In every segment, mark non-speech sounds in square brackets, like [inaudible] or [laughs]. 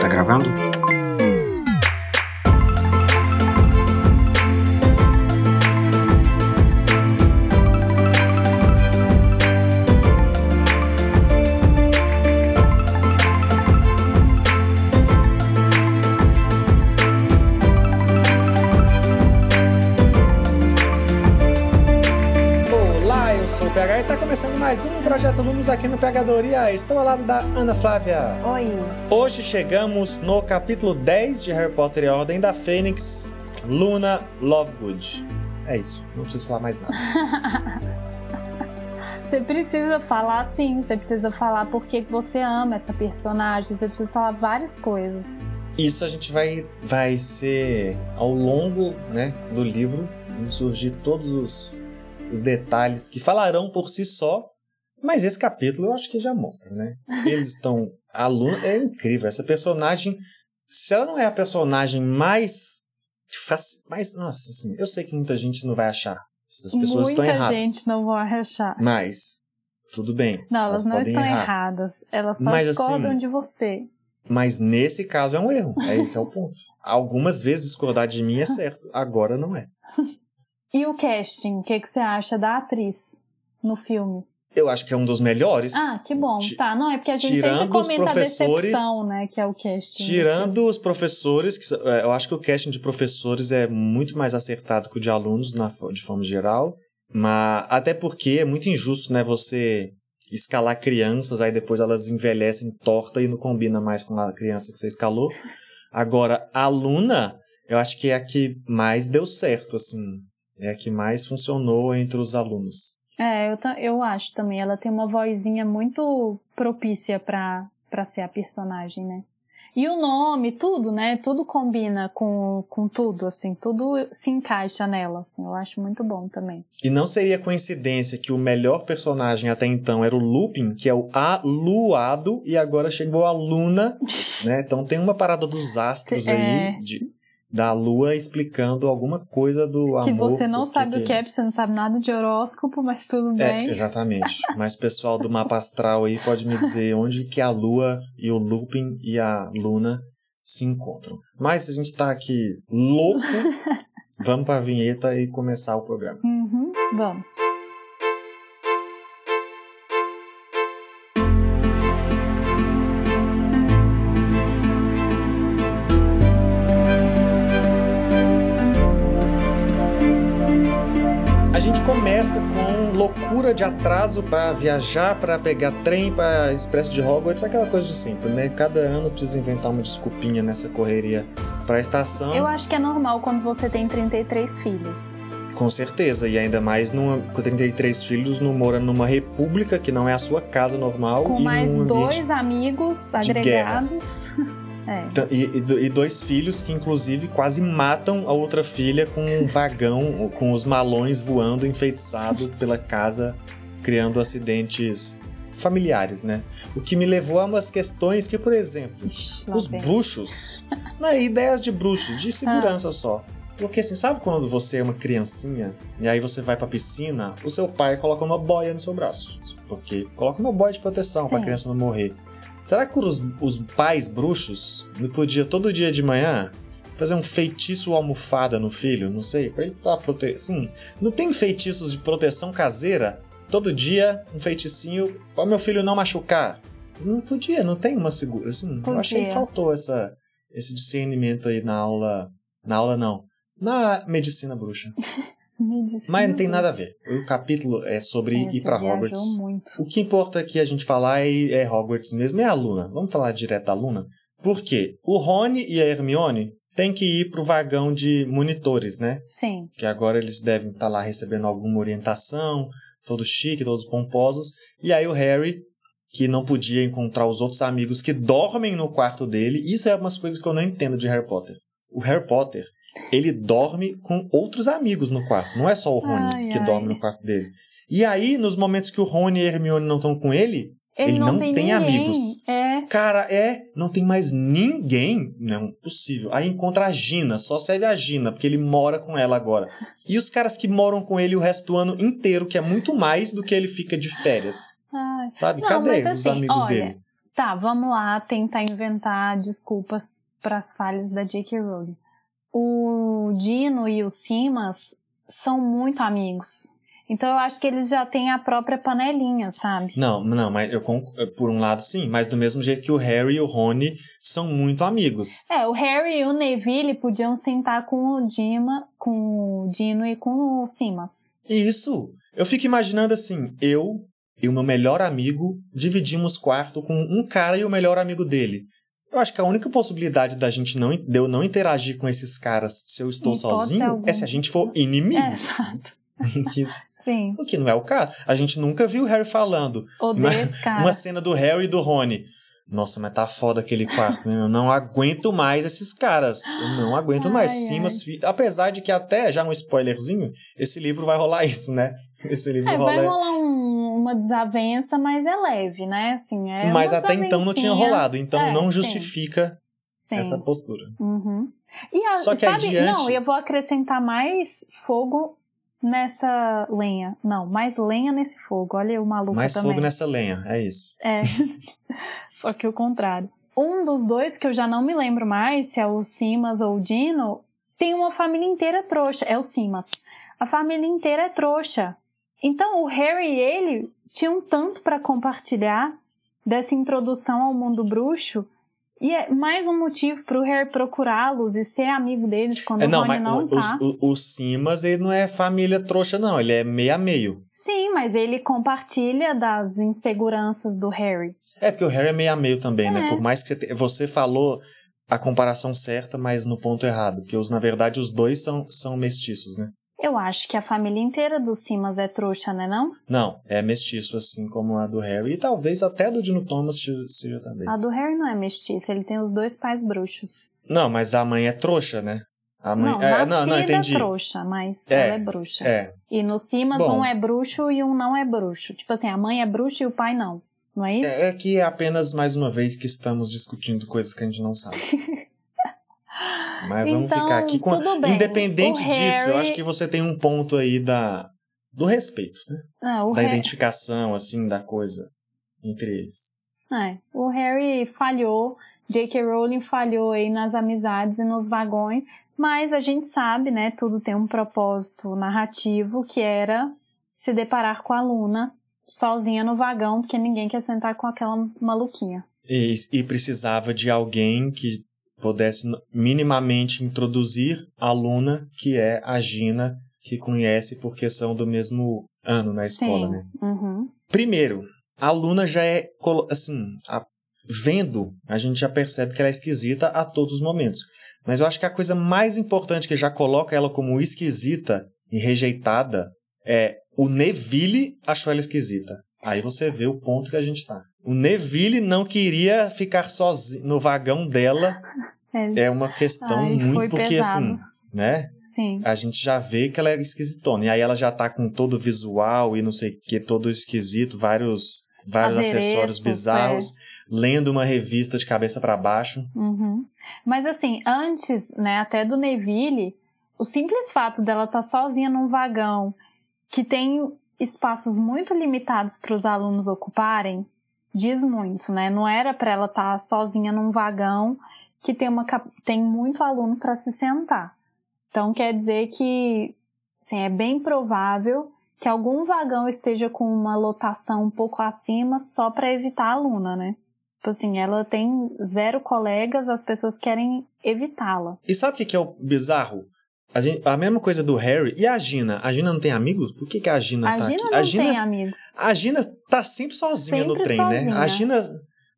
Tá gravando? Mais um Projeto Lumos aqui no Pegadoria. Estou ao lado da Ana Flávia. Oi. Hoje chegamos no capítulo 10 de Harry Potter e a Ordem da Fênix, Luna Lovegood. É isso, não preciso falar mais nada. [laughs] Você precisa falar sim, você precisa falar por que você ama essa personagem, você precisa falar várias coisas. Isso a gente vai, vai ser ao longo né, do livro, vão surgir todos os, os detalhes que falarão por si só, mas esse capítulo eu acho que já mostra, né? Eles estão. A Luna é incrível, essa personagem. Se ela não é a personagem mais. mais nossa, assim, eu sei que muita gente não vai achar. As pessoas Muita estão erradas. gente não vai achar. Mas, tudo bem. Não, elas, não podem estão errar. erradas. Elas só Mas, discordam assim, de você. Mas nesse caso é um erro. É, esse é o ponto. Algumas vezes discordar de mim é certo, agora não é. [laughs] E o casting, o que, que você acha da atriz no filme? Eu acho que é um dos melhores. Ah, que bom. Tá, não, é porque a gente tirando sempre os comenta professores- a decepção, né, que é o casting. Tirando os professores, que, é, eu acho que o casting de professores é muito mais acertado que o de alunos, na, de forma geral. Mas até porque é muito injusto, né? Você escalar crianças, aí depois elas envelhecem torta e não combina mais com a criança que você escalou. Agora, a aluna, eu acho que é a que mais deu certo, assim. É a que mais funcionou entre os alunos. É, eu, eu acho também. Ela tem uma vozinha muito propícia pra, pra ser a personagem, né? E o nome, tudo, né? Tudo combina com, com tudo, assim. Tudo se encaixa nela, assim. Eu acho muito bom também. E não seria coincidência que o melhor personagem até então era o Lupin, que é o aluado, e agora chegou a Luna, [laughs] né? Então tem uma parada dos astros É. aí, de- da lua explicando alguma coisa do amor. que você não sabe o que é, porque você não sabe nada de horóscopo, mas tudo É, bem. exatamente. [laughs] Mas pessoal do mapa astral aí pode me dizer onde que a lua e o Lupin e a Luna se encontram. Mas a gente tá aqui louco, [laughs] vamos pra vinheta e começar o programa. Uhum, vamos. Começa com loucura de atraso para viajar, para pegar trem para Expresso de Hogwarts, aquela coisa de sempre, né? Cada ano precisa inventar uma desculpinha nessa correria para a estação. Eu acho que é normal quando você tem 33 filhos. Com certeza, e ainda mais numa, com 33 filhos, não mora numa república que não é a sua casa normal Com e mais dois amigos agregados. [laughs] É. Então, E, e do- e dois filhos que, inclusive, quase matam a outra filha com um vagão, com os malões voando enfeitiçado pela casa, criando acidentes familiares, né? O que me levou a umas questões que, por exemplo, Ixi, os vem. bruxos, não é ideias de bruxos, de segurança só. Porque assim, sabe quando você é uma criancinha e aí você vai pra piscina, o seu pai coloca uma boia no seu braço. Porque coloca uma boia de proteção pra Sim. criança não morrer. Será que os, os pais bruxos não podiam todo dia de manhã fazer um feitiço almofada no filho? Não sei, pra ele tá prote... Sim, não tem feitiços de proteção caseira? Todo dia um feiticinho pra meu filho não machucar? Não podia, não tem uma segura. Assim, eu achei que faltou essa, esse discernimento aí na aula. Na aula não. Na medicina bruxa. [laughs] Medicina, Mas não tem nada a ver. O capítulo é sobre É, ir viajou Hogwarts. muito. O que importa aqui a gente falar é, é Hogwarts mesmo, é a Luna. Vamos falar direto da Luna? Porque o Rony e a Hermione têm que ir pro vagão de monitores, né? Sim. Que agora eles devem estar lá recebendo alguma orientação, todos chique, todos pomposos. E aí o Harry, que não podia encontrar os outros amigos que dormem no quarto dele, isso é umas coisas que eu não entendo de Harry Potter. O Harry Potter, ele dorme com outros amigos no quarto, não é só o Rony Ai, que ai. dorme no quarto dele. E aí, nos momentos que o Rony e a Hermione não estão com ele, Ele, Ele não, não tem, tem amigos. É. Cara, é, não tem mais ninguém. Não, possível. Aí encontra a Gina, só serve a Gina, porque ele mora com ela agora. E os caras que moram com ele o resto do ano inteiro, que é muito mais do que ele fica de férias. Ai. Sabe? Não, Cadê mas os assim, amigos olha, dele? Tá, vamos lá tentar inventar desculpas para as falhas da J.K. Rowling. O Dino e o Simas são muito amigos. Então eu acho que eles já têm a própria panelinha, sabe? Não, não, mas eu conc- por um lado sim, mas do mesmo jeito que o Harry e o Rony são muito amigos. É, o Harry e o Neville podiam sentar com o Dima, com o Dino e com o Simas. Isso. Eu fico imaginando assim, eu e o meu melhor amigo dividimos quarto com um cara e o melhor amigo dele. Eu acho que a única possibilidade da gente não, de eu não interagir com esses caras se eu estou sozinho alguma. é se a gente for inimigo. É, exato. [laughs] Que- Sim. o que não é o caso. A gente nunca viu o Harry falando. Odeio Uma- esse cara. Uma cena do Harry e do Rony. Nossa, mas tá foda aquele quarto, né? Eu não aguento mais esses caras. Eu não aguento mais. Ai, Simas, fi- apesar de que até, já um spoilerzinho, esse livro vai rolar isso, né? [laughs] Esse livro É, rola... vai rolar um- uma desavença, mas é leve, né? Assim, é mas até então não tinha rolado, então É, não justifica Sim. essa postura. Uhum. E a, Só que sabe, adiante- não, eu vou acrescentar mais fogo nessa lenha. Não, mais lenha nesse fogo. Olha o maluco Mais também. fogo nessa lenha, é isso. É. [laughs] Só que o contrário. Um dos dois, que eu já não me lembro mais se é o Simas ou o Dino, tem uma família inteira trouxa. É o Simas. A família inteira é trouxa. Então o Harry e ele tinham tanto para compartilhar dessa introdução ao mundo bruxo. E é mais um motivo pro Harry procurá-los e ser amigo deles quando É, o não, Rony mas não o, tá. o, o Simas, ele não é família trouxa, não. Ele é meio a meio. Sim, mas ele compartilha das inseguranças do Harry. É, porque o Harry é meio a meio também, né? É. Por mais que você, te- você falou a comparação certa, mas no ponto errado. Porque, os, na verdade, os dois são, são mestiços, né? Eu acho que a família inteira do Simas é trouxa, né não? Não, é mestiço, assim como a do Harry. E talvez até do Dino Thomas seja- também. A do Harry não é mestiça, ele tem os dois pais bruxos. Não, mas a mãe é trouxa, né? A mãe... não, é, não, não, entendi. trouxa, mas É, ela é bruxa. É, E no Simas Bom. um é bruxo e um não é bruxo. Tipo assim, a mãe é bruxa e o pai não. Não é isso? é, é que é apenas mais uma vez que estamos discutindo coisas que a gente não sabe. [laughs] Mas vamos Então, ficar aqui com. bem. Independente O disso, eu Harry- acho que você tem um ponto aí da do respeito, né? O da Harry- identificação, assim, da coisa entre eles. É, o Harry falhou, J.K. Rowling falhou aí nas amizades e nos vagões, mas a gente sabe, né, tudo tem um propósito narrativo que era se deparar com a Luna sozinha no vagão, porque ninguém quer sentar com aquela maluquinha. E, e precisava de alguém que pudesse minimamente introduzir a Luna, que é a Gina, que conhece porque são do mesmo ano na escola, Sim. né? Uhum. Primeiro, a Luna já é, assim, a- vendo, a gente já percebe que ela é esquisita a todos os momentos. Mas eu acho que a coisa mais importante que já coloca ela como esquisita e rejeitada é o Neville achou ela esquisita. Aí você vê o ponto que a gente tá. O Neville não queria ficar sozinho no vagão dela. [laughs] É uma questão Ai, muito porque pesado. assim, né? Sim. a gente já vê que ela é esquisitona. E aí ela já tá com todo o visual e não sei o que, todo esquisito, vários, vários acessórios bizarros, lendo uma revista de cabeça para baixo. Uhum. Mas assim, antes, né, até do Neville, o simples fato dela estar sozinha num vagão que tem espaços muito limitados para os alunos ocuparem, diz muito, né? Não era para ela estar sozinha num vagão que tem, uma, tem muito aluno para se sentar. Então quer dizer que assim, é bem provável que algum vagão esteja com uma lotação um pouco acima só para evitar a aluna, né? Tipo assim, ela tem zero colegas, as pessoas querem evitá-la. E sabe o que, é o bizarro? A, gente- a mesma coisa do Harry e a Gina. A Gina não tem amigos? Por que, que a Gina A tá Gina aqui? não a Gina, tem amigos. a Gina tá sempre sozinha no Sempre trem, né? sozinha. A Gina.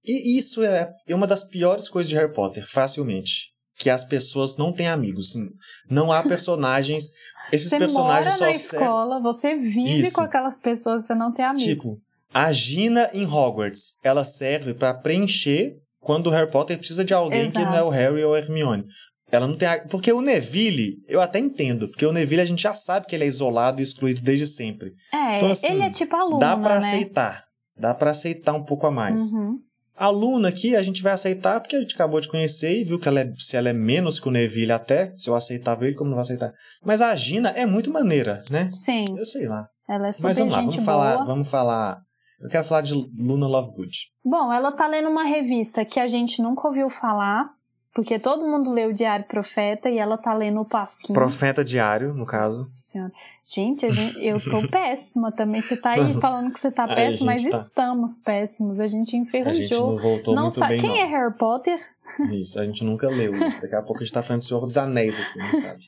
E isso é é uma das piores coisas de Harry Potter, facilmente. Que as pessoas não têm amigos. sim. Não há personagens. [laughs] Esses Você personagens mora na só servem. escola, você vive Isso. com aquelas pessoas, você não tem amigos. Tipo, a Gina em Hogwarts, ela serve pra preencher quando o Harry Potter precisa de alguém que Exato. não é o Harry ou a Hermione. Ela não tem. a- Porque o Neville, eu até entendo, porque o Neville a gente já sabe que ele é isolado e excluído desde sempre. é, então, assim, ele é tipo aluno, Dá pra né? aceitar. dá para aceitar um pouco a mais. Uhum. A Luna aqui a gente vai aceitar porque a gente acabou de conhecer e viu que ela é, se ela é menos que o Neville até, se eu aceitava ele, como não vou aceitar. Mas a Gina é muito maneira, né? Sim. Eu sei lá. Ela é super Mas vamos lá, vamos boa. falar, vamos falar. Eu quero falar de Luna Lovegood. Bom, ela tá lendo uma revista que a gente nunca ouviu falar, porque todo mundo lê o Diário Profeta e ela tá lendo o Pasquim. Profeta diário, no caso. Senhora. Gente, a gente- eu tô [laughs] péssima também. Você tá aí falando que você tá a péssima, mas tá. estamos péssimos. A gente A enferrujou. gente não voltou não muito bem, quem não. é Harry Potter? [laughs] Isso, a gente nunca leu isso. Daqui a pouco a gente tá falando de Senhor dos Anéis aqui, não sabe?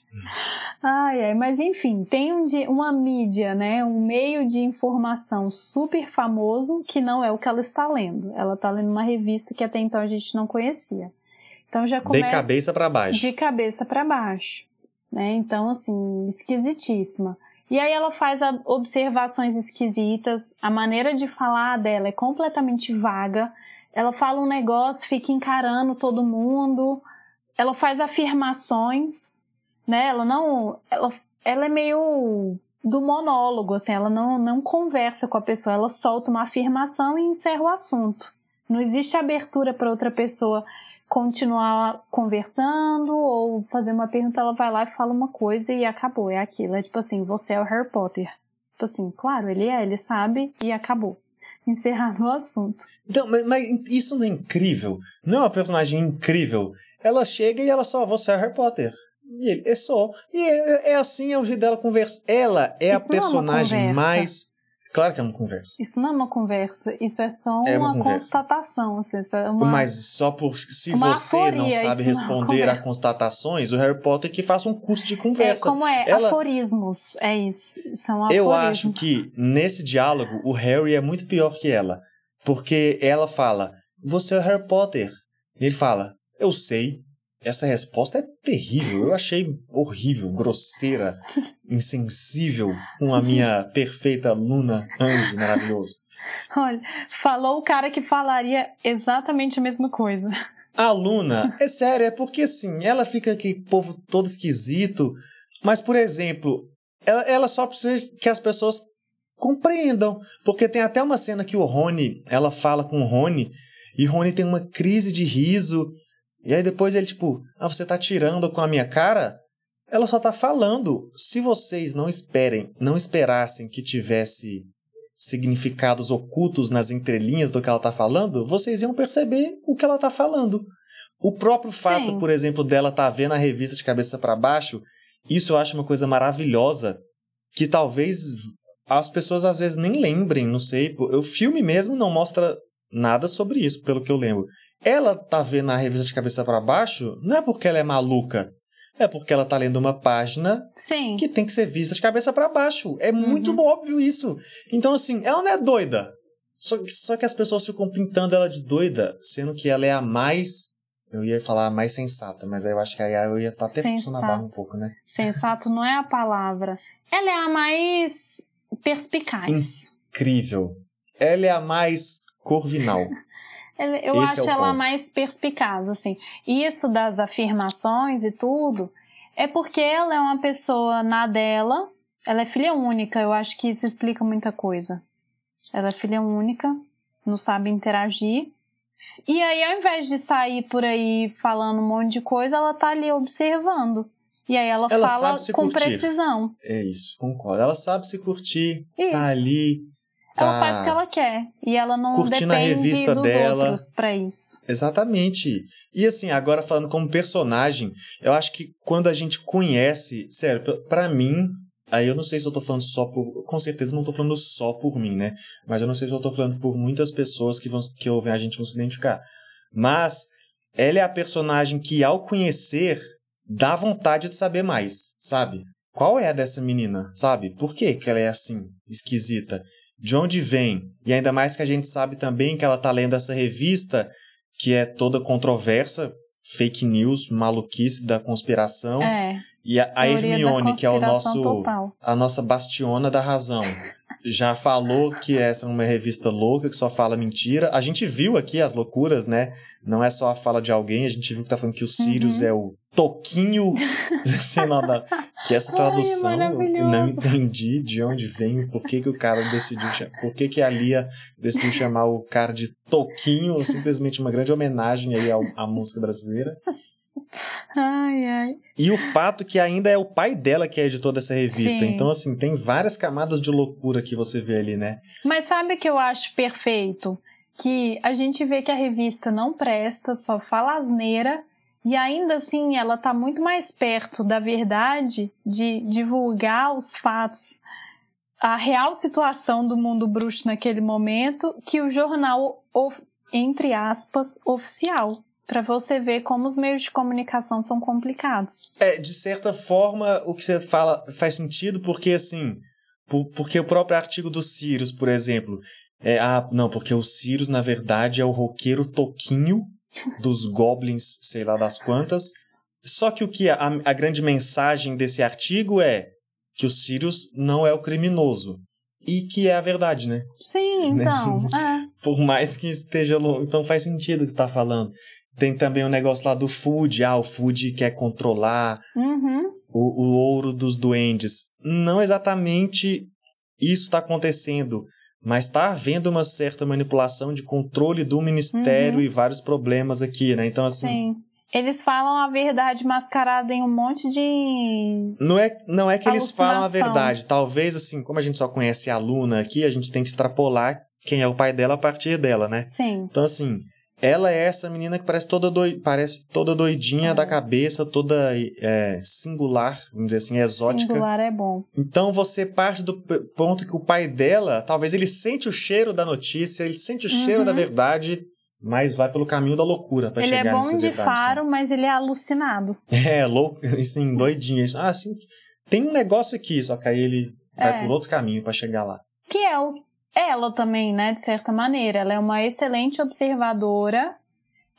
Ai, ai, mas enfim, tem um uma mídia, né? Um meio de informação super famoso que não é o que ela está lendo. Ela está lendo uma revista que até então a gente não conhecia. Então já De começa cabeça pra baixo. de cabeça para baixo, né? Então assim, esquisitíssima. E aí ela faz observações esquisitas, a maneira de falar dela é completamente vaga. Ela fala um negócio, fica encarando todo mundo. Ela faz afirmações, né? Ela não, ela, ela é meio do monólogo, assim, ela não, não conversa com a pessoa, ela solta uma afirmação e encerra o assunto. Não existe abertura para outra pessoa continuar conversando ou fazer uma pergunta, ela vai lá e fala uma coisa e acabou, é aquilo. É tipo assim, você é o Harry Potter. Tipo assim, claro, ele é, ele sabe e acabou. Encerrado [laughs] o assunto. Então, mas, mas isso não é incrível? Não é uma personagem incrível? Ela chega e ela só, você é Harry Potter. E ele, é só. E é, é assim, é o jeito dela conversar. Ela é Isso a é uma personagem conversa. mais. Claro que é uma conversa. Isso não é uma conversa, isso é só É uma uma, conversa. constatação. Assim, isso é uma... Mas só por se Uma você não aforia, sabe isso não é responder a constatações, o Harry Potter que faça um curso de É, conversa. como é? Ela- Aforismos, é isso. São aforismos. Eu acho que nesse diálogo o Harry é muito pior que ela. Porque ela fala, você é o Harry Potter. E ele fala, eu sei. Essa resposta é terrível. Eu achei horrível, grosseira, [laughs] insensível com a minha perfeita Luna Anjo maravilhoso. Olha, falou o cara que falaria exatamente a mesma coisa. A Luna, é sério, é porque assim, ela fica aqui, povo todo esquisito. Mas, por exemplo, ela, ela só precisa que as pessoas compreendam. Porque tem até uma cena que o Rony, ela fala com o Rony, e o Rony tem uma crise de riso. E aí depois ele, tipo, ah, você tá tirando com a minha cara? Ela só tá falando. Se vocês não esperem, não esperassem que tivesse significados ocultos nas entrelinhas do que ela tá falando, vocês iam perceber o que ela tá falando. O próprio fato, Sim. por exemplo, dela tá vendo a revista de cabeça para baixo, isso eu acho uma coisa maravilhosa que talvez as pessoas às vezes nem lembrem, não sei. O filme mesmo não mostra nada sobre isso, pelo que eu lembro. Ela tá vendo a revista de cabeça para baixo, não é porque ela é maluca, é porque ela tá lendo uma página Sim. que tem que ser vista de cabeça para baixo. É muito óbvio isso. Então, assim, ela não é doida. Só, que- só que as pessoas ficam pintando ela de doida, sendo que ela é a mais. Eu ia falar a mais sensata, mas aí eu acho que aí eu ia estar até forçando a barra um pouco, né? Sensato não é a palavra. Ela é a mais perspicaz. Incrível. Ela é a mais corvinal. [laughs] Eu Esse é acho o ela ponto. mais perspicaz, assim. Isso das afirmações e tudo é porque ela é uma pessoa na dela. Ela é filha única. Eu acho que isso explica muita coisa. Ela é filha única, não sabe interagir. E aí, ao invés de sair por aí falando um monte de coisa, ela tá ali observando. E aí ela, Ela fala com curtir. precisão. É isso, concordo. Ela sabe se curtir, Isso. tá ali. Ela tá- faz o que ela quer. E ela não curtindo a depende revista dos dela. outros pra isso. Exatamente. E assim, agora falando como personagem, eu acho que quando a gente conhece, sério, pra- pra mim, aí eu não sei se eu tô falando só por, com certeza não tô falando só por mim, né? Mas eu não sei se eu tô falando por muitas pessoas que vão que ouvem a gente vão se identificar. Mas ela é a personagem que ao conhecer dá vontade de saber mais, sabe? Qual é a dessa menina, sabe? Por que que ela é assim, esquisita? De onde vem? E ainda mais que a gente sabe também que ela tá lendo essa revista que é toda controversa, fake news, maluquice da conspiração. É. E a, a Hermione, que é o nosso total. a nossa bastiona da razão. Já falou que essa é uma revista louca, que só fala mentira. A gente viu aqui as loucuras, né? Não é só a fala de alguém, a gente viu que tá falando que o Sirius Uhum. é o Toquinho, [laughs] sei lá, da- que essa Ai, tradução eu maravilhoso. não entendi de onde vem, por que, que o cara decidiu chamar, por que, que a Lia decidiu chamar o cara de Toquinho, simplesmente uma grande homenagem aí ao- à música brasileira. Ai, ai. E o fato que ainda é o pai dela que é editor dessa revista. Sim. Então, assim, tem várias camadas de loucura que você vê ali, né? Mas sabe o que eu acho perfeito? Que a gente vê que a revista não presta, só fala asneira, e ainda assim ela tá muito mais perto da verdade de divulgar os fatos, a real situação do mundo bruxo naquele momento, que o jornal, entre aspas, oficial. Pra você ver como os meios de comunicação são complicados. É, de certa forma, o que você fala faz sentido, porque assim. por- porque o próprio artigo do Sirius, por exemplo. É, ah, não, porque o Sirius, na verdade, é o roqueiro Toquinho dos Goblins, sei lá das quantas. Só que o que a, a grande mensagem desse artigo é que o Sirius não é o criminoso. E que é a verdade, né? Sim, [laughs] então. é. Por mais que esteja longe. Então faz sentido o que você está falando. Tem também o negócio lá do Food. Ah, o Food quer controlar Uhum. o, o ouro dos duendes. Não exatamente isso está acontecendo, mas está havendo uma certa manipulação de controle do ministério Uhum. e vários problemas aqui, né? Então, assim, Sim. Eles falam a verdade mascarada em um monte de. não é, não é que eles falam a verdade. Talvez, assim, como a gente só conhece a aluna aqui, a gente tem que extrapolar quem é o pai dela a partir dela, né? Sim. Então, assim, ela é essa menina que parece toda, doi... parece toda doidinha da Parece. cabeça, toda é, singular, vamos dizer assim, exótica. Singular é bom. Então você parte do ponto que o pai dela, talvez ele sente o cheiro da notícia, ele sente o cheiro Uhum. da verdade, mas vai pelo caminho da loucura ele chegar é bom de faro, mas ele é alucinado. sabe? É, louco, assim, [laughs] doidinho. Ah, assim, tem um negócio aqui, só que aí ele vai É. por outro caminho pra chegar lá. Que é o. Ela também, né? De certa maneira. Ela é uma excelente observadora.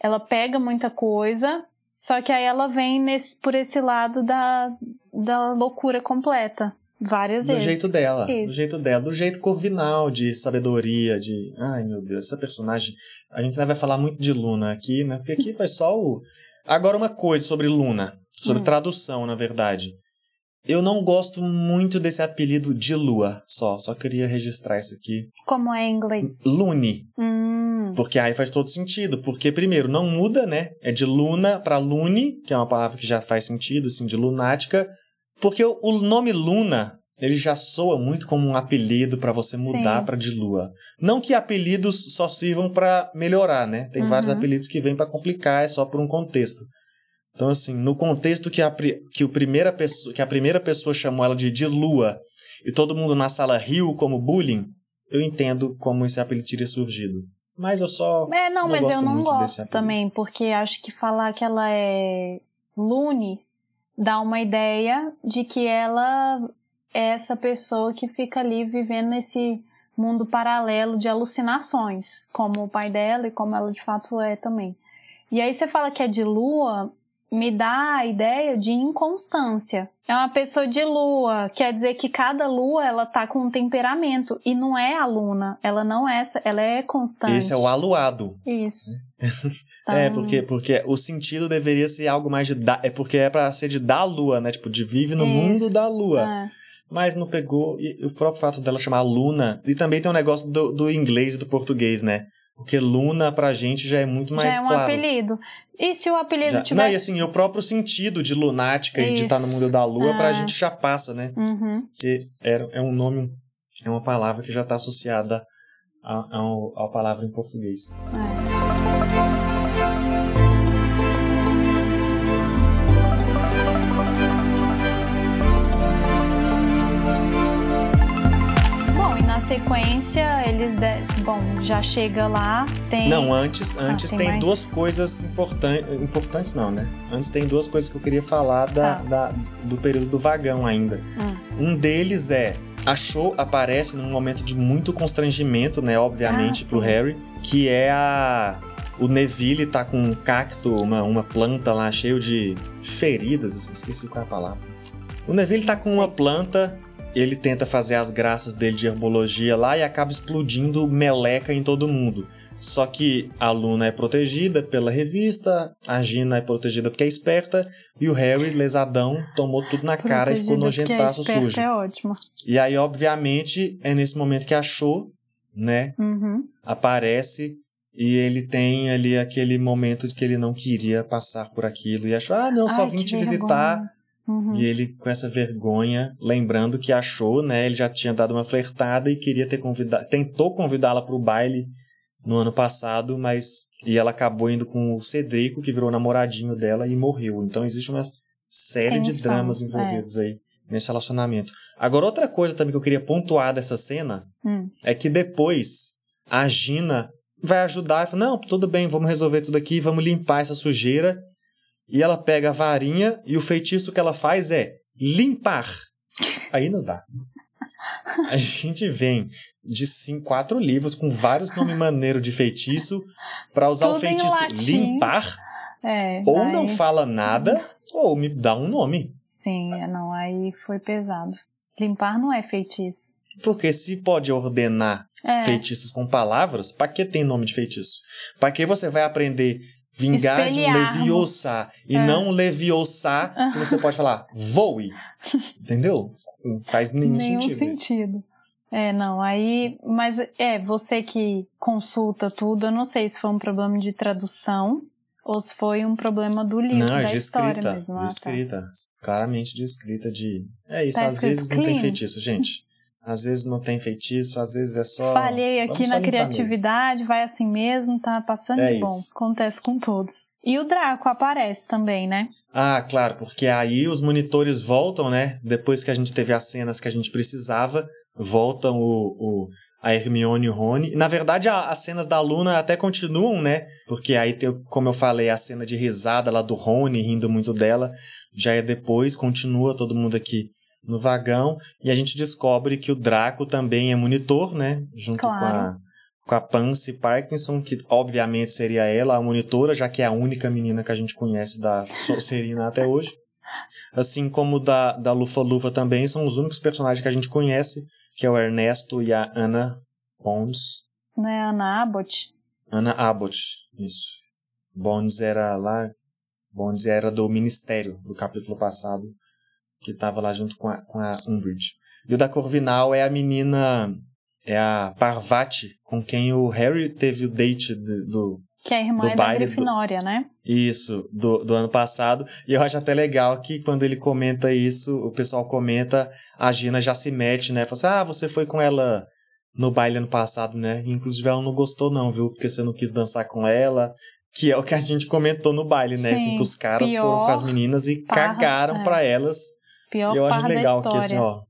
Ela pega muita coisa. Só que aí ela vem nesse, por esse lado da, da loucura completa. Várias Do vezes. jeito dela, do Isso. jeito dela, do jeito corvinal, de sabedoria, de. Ai meu Deus, essa personagem. A gente vai falar muito de Luna aqui, né? Porque aqui foi só o. Agora, uma coisa sobre Luna, sobre Hum. tradução, na verdade. Eu não gosto muito desse apelido de Lua, só. Só queria registrar isso aqui. Como é em inglês? Lune. Hum. Porque aí faz todo sentido. Porque, primeiro, não muda, né? É de Luna pra Lune, que é uma palavra que já faz sentido, assim, de lunática. Porque o, nome Luna, ele já soa muito como um apelido pra você mudar pra de Lua. Não que apelidos só sirvam pra melhorar, né? Tem vários Uhum. apelidos que vêm pra complicar, é só por um contexto. Então, assim, no contexto que a, que o primeira pessoa, que a primeira pessoa chamou ela de de Lua e todo mundo na sala riu como bullying, eu entendo como esse apelido teria surgido. Mas eu só. É, não, Não mas gosto eu não gosto também, porque acho que falar que ela é Lune dá uma ideia de que ela é essa pessoa que fica ali vivendo nesse mundo paralelo de alucinações, como o pai dela e como ela de fato é também. E aí você fala que é de lua, me dá a ideia de inconstância. É uma pessoa de lua, quer dizer que cada lua ela tá com um temperamento e não é a luna, ela não é essa, ela é constante. Esse é o aluado. Isso. [laughs] É, Então, porque, porque o sentido deveria ser algo mais de. Da, é porque é pra ser de da lua, né? Tipo, de vive no Isso. mundo da lua. é. Mas não pegou. E o próprio fato dela chamar Luna. E também tem um negócio do, do inglês e do português, né? Porque Luna pra gente já é muito mais já é um claro. apelido. E se o apelido Já- Não, e assim, o próprio sentido de lunática e de Isso. estar no mundo da lua, pra É. gente já passa, né? Uhum. Porque é, é um nome, é uma palavra que já está associada à palavra em português. é. Sequência eles. De... Bom, já chega lá, tem. Não, antes, antes tem tem, mais? duas coisas importantes. Importantes não, né? Antes tem duas coisas que eu queria falar da, Tá. da- do período do vagão ainda. Hum. Um deles é. A Show aparece num momento de muito constrangimento, né? Obviamente, Ah, pro. Harry. Que é a. O Neville tá com um cacto, uma, uma planta lá cheio de feridas, assim, esqueci qual é a palavra. O Neville tá com uma planta ele tenta fazer as graças dele de herbologia lá e acaba explodindo meleca em todo mundo. Só que a Luna é protegida pela revista, a Gina é protegida porque é esperta, e o Harry, lesadão, tomou tudo na cara e ficou nojentaço é sujo. É ótimo. E aí, obviamente, é nesse momento que achou, né? Uhum. Aparece e ele tem ali aquele momento de que ele não queria passar por aquilo e achou, ah, não, só Ai, vim te visitar. Uhum. E ele, com essa vergonha, lembrando que achou, né? Ele já tinha dado uma flertada e queria ter convidado. Tentou convidá-la para o baile no ano passado, mas. E ela acabou indo com o Cedrico, que virou namoradinho dela, e morreu. Então existe uma série de Tensão, dramas envolvidos aí nesse relacionamento. Agora, outra coisa também que eu queria pontuar dessa cena Hum. é que depois a Gina vai ajudar e fala: Não, tudo bem, vamos resolver tudo aqui, vamos limpar essa sujeira. E ela pega a varinha e o feitiço que ela faz é limpar. Aí não dá. A gente vem de cinco, quatro livros com vários nomes maneiros de feitiço para usar o Tudo em feitiço limpar. É, Ou aí- não fala nada, ou me dá um nome. Sim, é, não, aí foi pesado. Limpar não é feitiço. Porque se pode ordenar É, feitiços com palavras, pra que tem nome de feitiço? Pra que você vai aprender vingar de leviosa e É. não leviosa se você pode falar voe? [laughs] Entendeu? Não faz nenhum, nenhum sentido. isso. sentido. É, não, aí. Mas é, você que consulta tudo, eu não sei se foi um problema de tradução ou se foi um problema do livro, Não, é de história escrita. mesmo. Ah, de tá. escrita. Claramente de escrita de. É isso, Tá às vezes não tem clean. feitiço, gente. Às vezes não tem feitiço, às vezes é só. Falhei aqui só na limpar mesmo. criatividade, vai assim mesmo, tá passando É de bom. isso. Acontece com todos. E o Draco aparece também, né? Ah, claro, porque aí os monitores voltam, né? Depois que a gente teve as cenas que a gente precisava, voltam o, o- a Hermione e o Rony. Na verdade, a- as cenas da Luna até continuam, né? Porque aí tem, como eu falei, a cena de risada lá do Rony, rindo muito dela, já é depois, continua todo mundo aqui no vagão, e a gente descobre que o Draco também é monitor, né? Junto Claro. com a com a Pansy Parkinson, que obviamente seria ela a monitora, já que é a única menina que a gente conhece da Sonserina até hoje. Assim como da, da Lufa Lufa também, são os únicos personagens que a gente conhece, que é o Ernesto e a Anna Bones. Não é Ana Abbott? Anna Abbott, isso. Bones era lá, Bones era do Ministério, do capítulo passado, que estava lá junto com a, com a Umbridge. E o da Corvinal é a menina, é a Parvati, com quem o Harry teve o date do, do Que é a irmã Do é da baile do- Grifinória, né? isso, do, do ano passado. E eu acho até legal que quando ele comenta isso, o pessoal comenta, a Gina já se mete, né? Fala assim, ah, você foi com ela no baile ano passado, né? Inclusive ela não gostou não, viu? Porque você não quis dançar com ela. Que é o que a gente comentou no baile, né? Assim, Sim, que os caras foram com as meninas e parra, cagaram é. pra elas. Pior eu acho legal que assim, ó,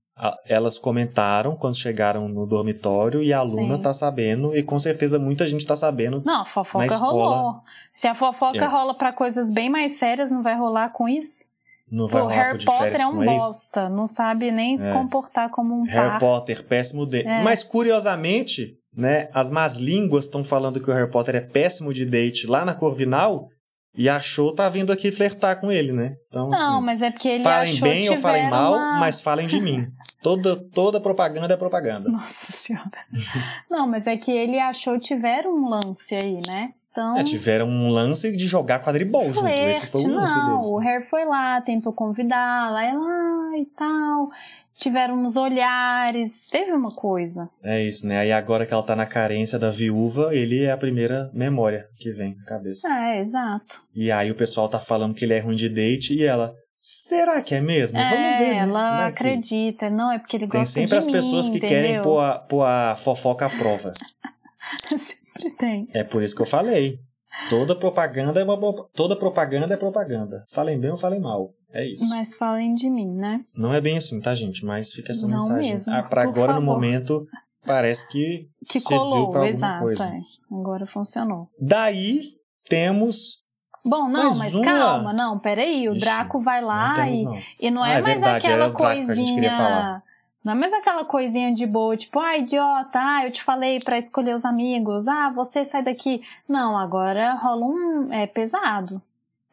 elas comentaram quando chegaram no dormitório e a aluna Sim. tá sabendo, e com certeza muita gente tá sabendo. Não, a fofoca escola- rolou. Se a fofoca É. rola pra coisas bem mais sérias, não vai rolar com isso? Não vai Pô, rolar pro Harry de Potter é um ex. bosta, não sabe nem se É. comportar como um Harry par. Potter, péssimo date. É. Mas curiosamente, né, as más línguas estão falando que o Harry Potter é péssimo de date lá na Corvinal e a Show tá vindo aqui flertar com ele, né? Então, Não, assim, mas é porque ele falem achou bem ou falem mal, uma- mas falem de mim. [laughs] Toda, toda propaganda é propaganda. Nossa senhora. [laughs] não, mas é que ele achou tiveram um lance aí, né? Então, É, tiveram um lance de jogar quadribol junto. Esse foi o flerte, lance não, deles. o né? Harry foi lá, tentou convidá-la, ela ah, e tal. Tiveram uns olhares, teve uma coisa. É isso, né? Aí agora que ela tá na carência da viúva, ele é a primeira memória que vem na cabeça. É, exato. E aí o pessoal tá falando que ele é ruim de date e ela. Será que é mesmo? Vamos é, ver. né? ela que- acredita. Não, é porque ele Tem gosta sempre de as pessoas mim, que querem entendeu? pôr a, pôr a fofoca à prova. [laughs] sempre tem. É por isso que eu falei. Toda propaganda é uma toda propaganda é propaganda. Falem bem ou falem mal. É isso. Mas falem de mim, né? Não é bem assim, tá, gente? Mas fica essa Não mensagem. mesmo, ah, pra agora, no favor. momento, parece que. Que Serviu colou, pra alguma exato. coisa. é. Agora funcionou. Daí temos. Bom, não, Mais mas uma? calma, não, peraí. O Ixi, Draco vai lá não temos, e, não. e não é, Ah, é mais verdade, era aquela o Draco que a gente queria falar. coisinha. Não é mais aquela coisinha de boa, tipo, ah, idiota, ah, eu te falei pra escolher os amigos, ah, você sai daqui. Não, agora rola um. É pesado.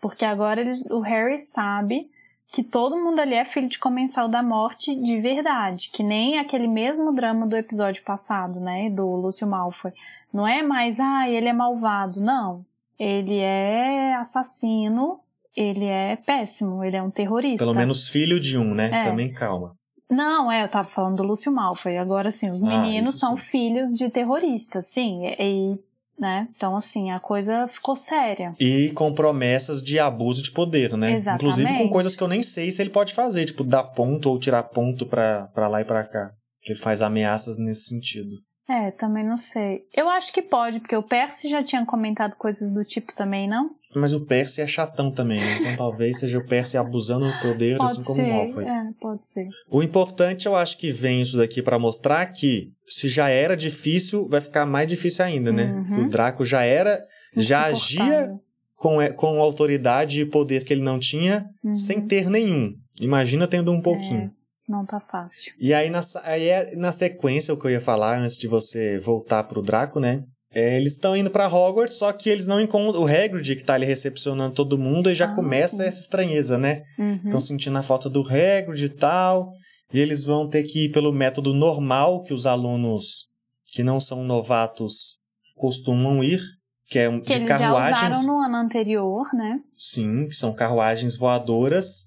Porque agora ele- o Harry sabe que todo mundo ali é filho de comensal da morte de verdade, que nem aquele mesmo drama do episódio passado, né, do Lúcio Malfoy. Não é mais, ah, ele é malvado, não. Ele é assassino, ele é péssimo, ele é um terrorista. Pelo menos filho de um, né? É. Também calma. Não, é, eu tava falando do Lúcio Malfoy. Agora, sim, os ah, meninos são sim. filhos de terroristas, sim. E, né? Então, assim, a coisa ficou séria. E com promessas de abuso de poder, né? Exatamente. Inclusive com coisas que eu nem sei se ele pode fazer, tipo, dar ponto ou tirar ponto pra, pra lá e pra cá. Que ele faz ameaças nesse sentido. É, também não sei. Eu acho que pode, porque o Percy já tinha comentado coisas do tipo também, não? Mas o Percy é chatão também, né? Então talvez seja o Percy abusando do poder, pode assim ser, como o Malfoy. É, pode ser. O importante, eu acho que vem isso daqui para mostrar que se já era difícil, vai ficar mais difícil ainda, né? Uhum. O Draco já era, já agia com, com autoridade e poder que ele não tinha, uhum. sem ter nenhum. Imagina tendo um pouquinho. É. Não tá fácil. E aí na, aí é na sequência o que eu ia falar antes de você voltar pro Draco, né? É, eles estão indo para Hogwarts, só que eles não encontram o Hagrid que tá ali recepcionando todo mundo e já ah, começa sim. essa estranheza, né? Uhum. Estão sentindo a falta do Hagrid e tal, e eles vão ter que ir pelo método normal que os alunos que não são novatos costumam ir, que é que de eles carruagens. Já usaram no ano anterior, né? Sim, que são carruagens voadoras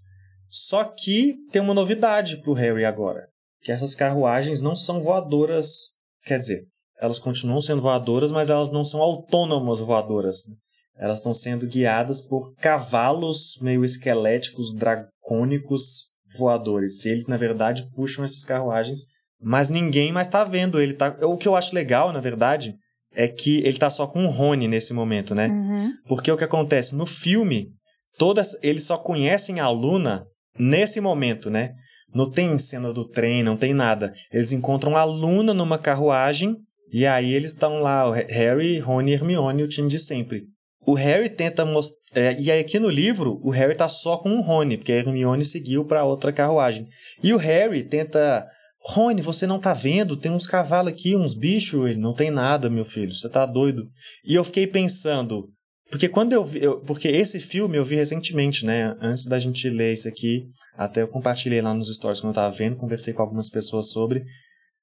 só que tem uma novidade para o Harry agora, que essas carruagens não são voadoras, quer dizer, elas continuam sendo voadoras, mas elas não são autônomas voadoras. Né? Elas estão sendo guiadas por cavalos meio esqueléticos, dracônicos voadores. E eles, na verdade, puxam essas carruagens, mas ninguém mais está vendo. Ele tá... O que eu acho legal, na verdade, é que ele está só com o Rony nesse momento, né? Uhum. Porque o que acontece no filme, todas eles só conhecem a Luna nesse momento, né? Não tem cena do trem, não tem nada. Eles encontram a Luna numa carruagem e aí eles estão lá, o Harry, Rony e Hermione, o time de sempre. O Harry tenta mostrar. É, e aí aqui no livro, o Harry tá só com o Rony, porque a Hermione seguiu para outra carruagem. E o Harry tenta. Rony, você não tá vendo? Tem uns cavalos aqui, uns bichos. Ele não tem nada, meu filho, você tá doido. E eu fiquei pensando, porque quando eu vi. Eu, porque esse filme eu vi recentemente, né? Antes da gente ler isso aqui. Até eu compartilhei lá nos stories quando eu tava vendo, conversei com algumas pessoas sobre.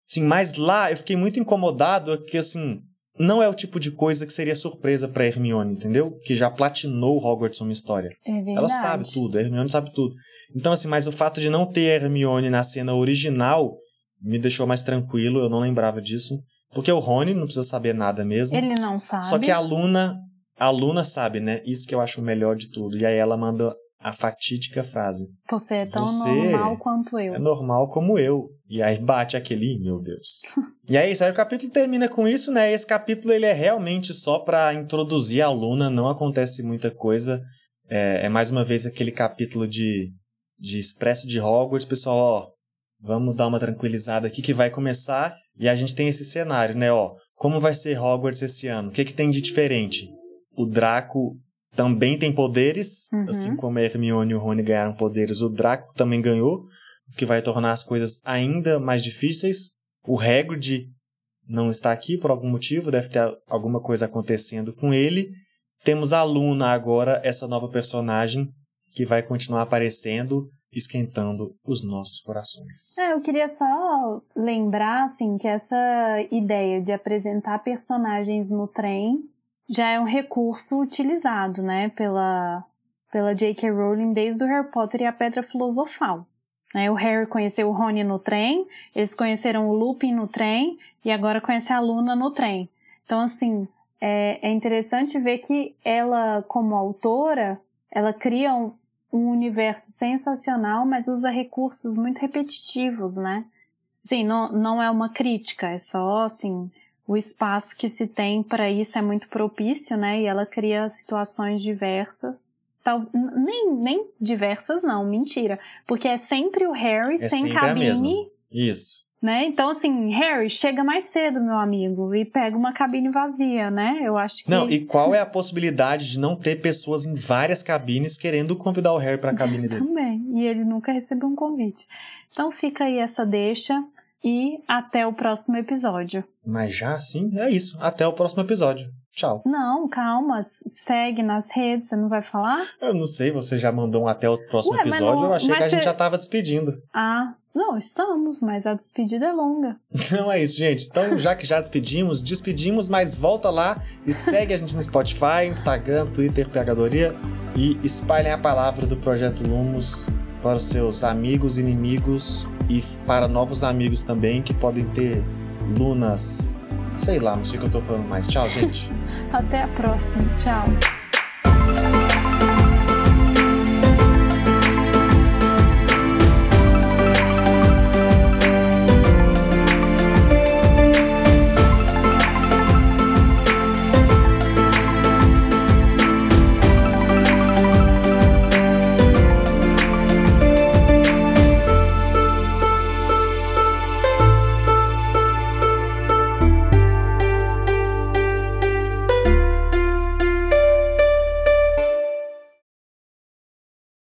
Sim, mas lá eu fiquei muito incomodado que, assim, não é o tipo de coisa que seria surpresa pra Hermione, entendeu? Que já platinou Hogwarts uma história. É verdade. Ela sabe tudo, a Hermione sabe tudo. Então, assim, mas o fato de não ter Hermione na cena original me deixou mais tranquilo, eu não lembrava disso. Porque o Rony não precisa saber nada mesmo. Ele não sabe. Só que a Luna a Luna sabe, né? Isso que eu acho o melhor de tudo. E aí ela manda a fatídica frase. Você é tão Você normal quanto eu. É normal como eu. E aí bate aquele, meu Deus. e é isso, aí o capítulo termina com isso, né? Esse capítulo ele é realmente só para introduzir a Luna, não acontece muita coisa. É, é, mais uma vez aquele capítulo de, de Expresso de Hogwarts, pessoal, ó, vamos dar uma tranquilizada aqui que vai começar e a gente tem esse cenário, né, ó, como vai ser Hogwarts esse ano? O que, que tem de diferente? o Draco também tem poderes, uhum. assim como a Hermione e o Rony ganharam poderes, o Draco também ganhou, que vai tornar as coisas ainda mais difíceis. O Hagrid não está aqui por algum motivo, deve ter alguma coisa acontecendo com ele. Temos a Luna agora, essa nova personagem que vai continuar aparecendo, esquentando os nossos corações. É, eu queria só lembrar assim que essa ideia de apresentar personagens no trem já é um recurso utilizado, né, pela, pela J.K. Rowling desde o Harry Potter e a Pedra Filosofal. Né? O Harry conheceu o Rony no trem, eles conheceram o Lupin no trem e agora conhece a Luna no trem. Então, assim, é, é interessante ver que ela, como autora, ela cria um, um universo sensacional, mas usa recursos muito repetitivos, né? Sim, não, não é uma crítica, é só, assim, o espaço que se tem para isso é muito propício, né? E ela cria situações diversas. Tal, nem, nem diversas, não, mentira. Porque é sempre o Harry é sem cabine. Isso. Né? Então, assim, Harry, chega mais cedo, meu amigo, e pega uma cabine vazia, né? Eu acho que. Não, e qual é a possibilidade de não ter pessoas em várias cabines querendo convidar o Harry para a cabine deles? Também. E ele nunca recebeu um convite. Então fica aí essa deixa. E até o próximo episódio. Mas já sim, é isso. Até o próximo episódio. Tchau. Não, calma. Segue nas redes, você não vai falar? Eu não sei, você já mandou um até o próximo Ué, episódio. não- eu achei que a gente você- já tava despedindo. Ah, não, estamos, mas a despedida é longa. [laughs] Então é isso, gente. Então, já que já despedimos, despedimos, mas volta lá e segue a gente no Spotify, Instagram, Twitter, Pegadoria e espalhem a palavra do Projeto Lumos para os seus amigos, inimigos e para novos amigos também que podem ter lunas. Sei lá, não sei o que eu tô falando mais. Tchau, gente. [laughs] Até a próxima. Tchau.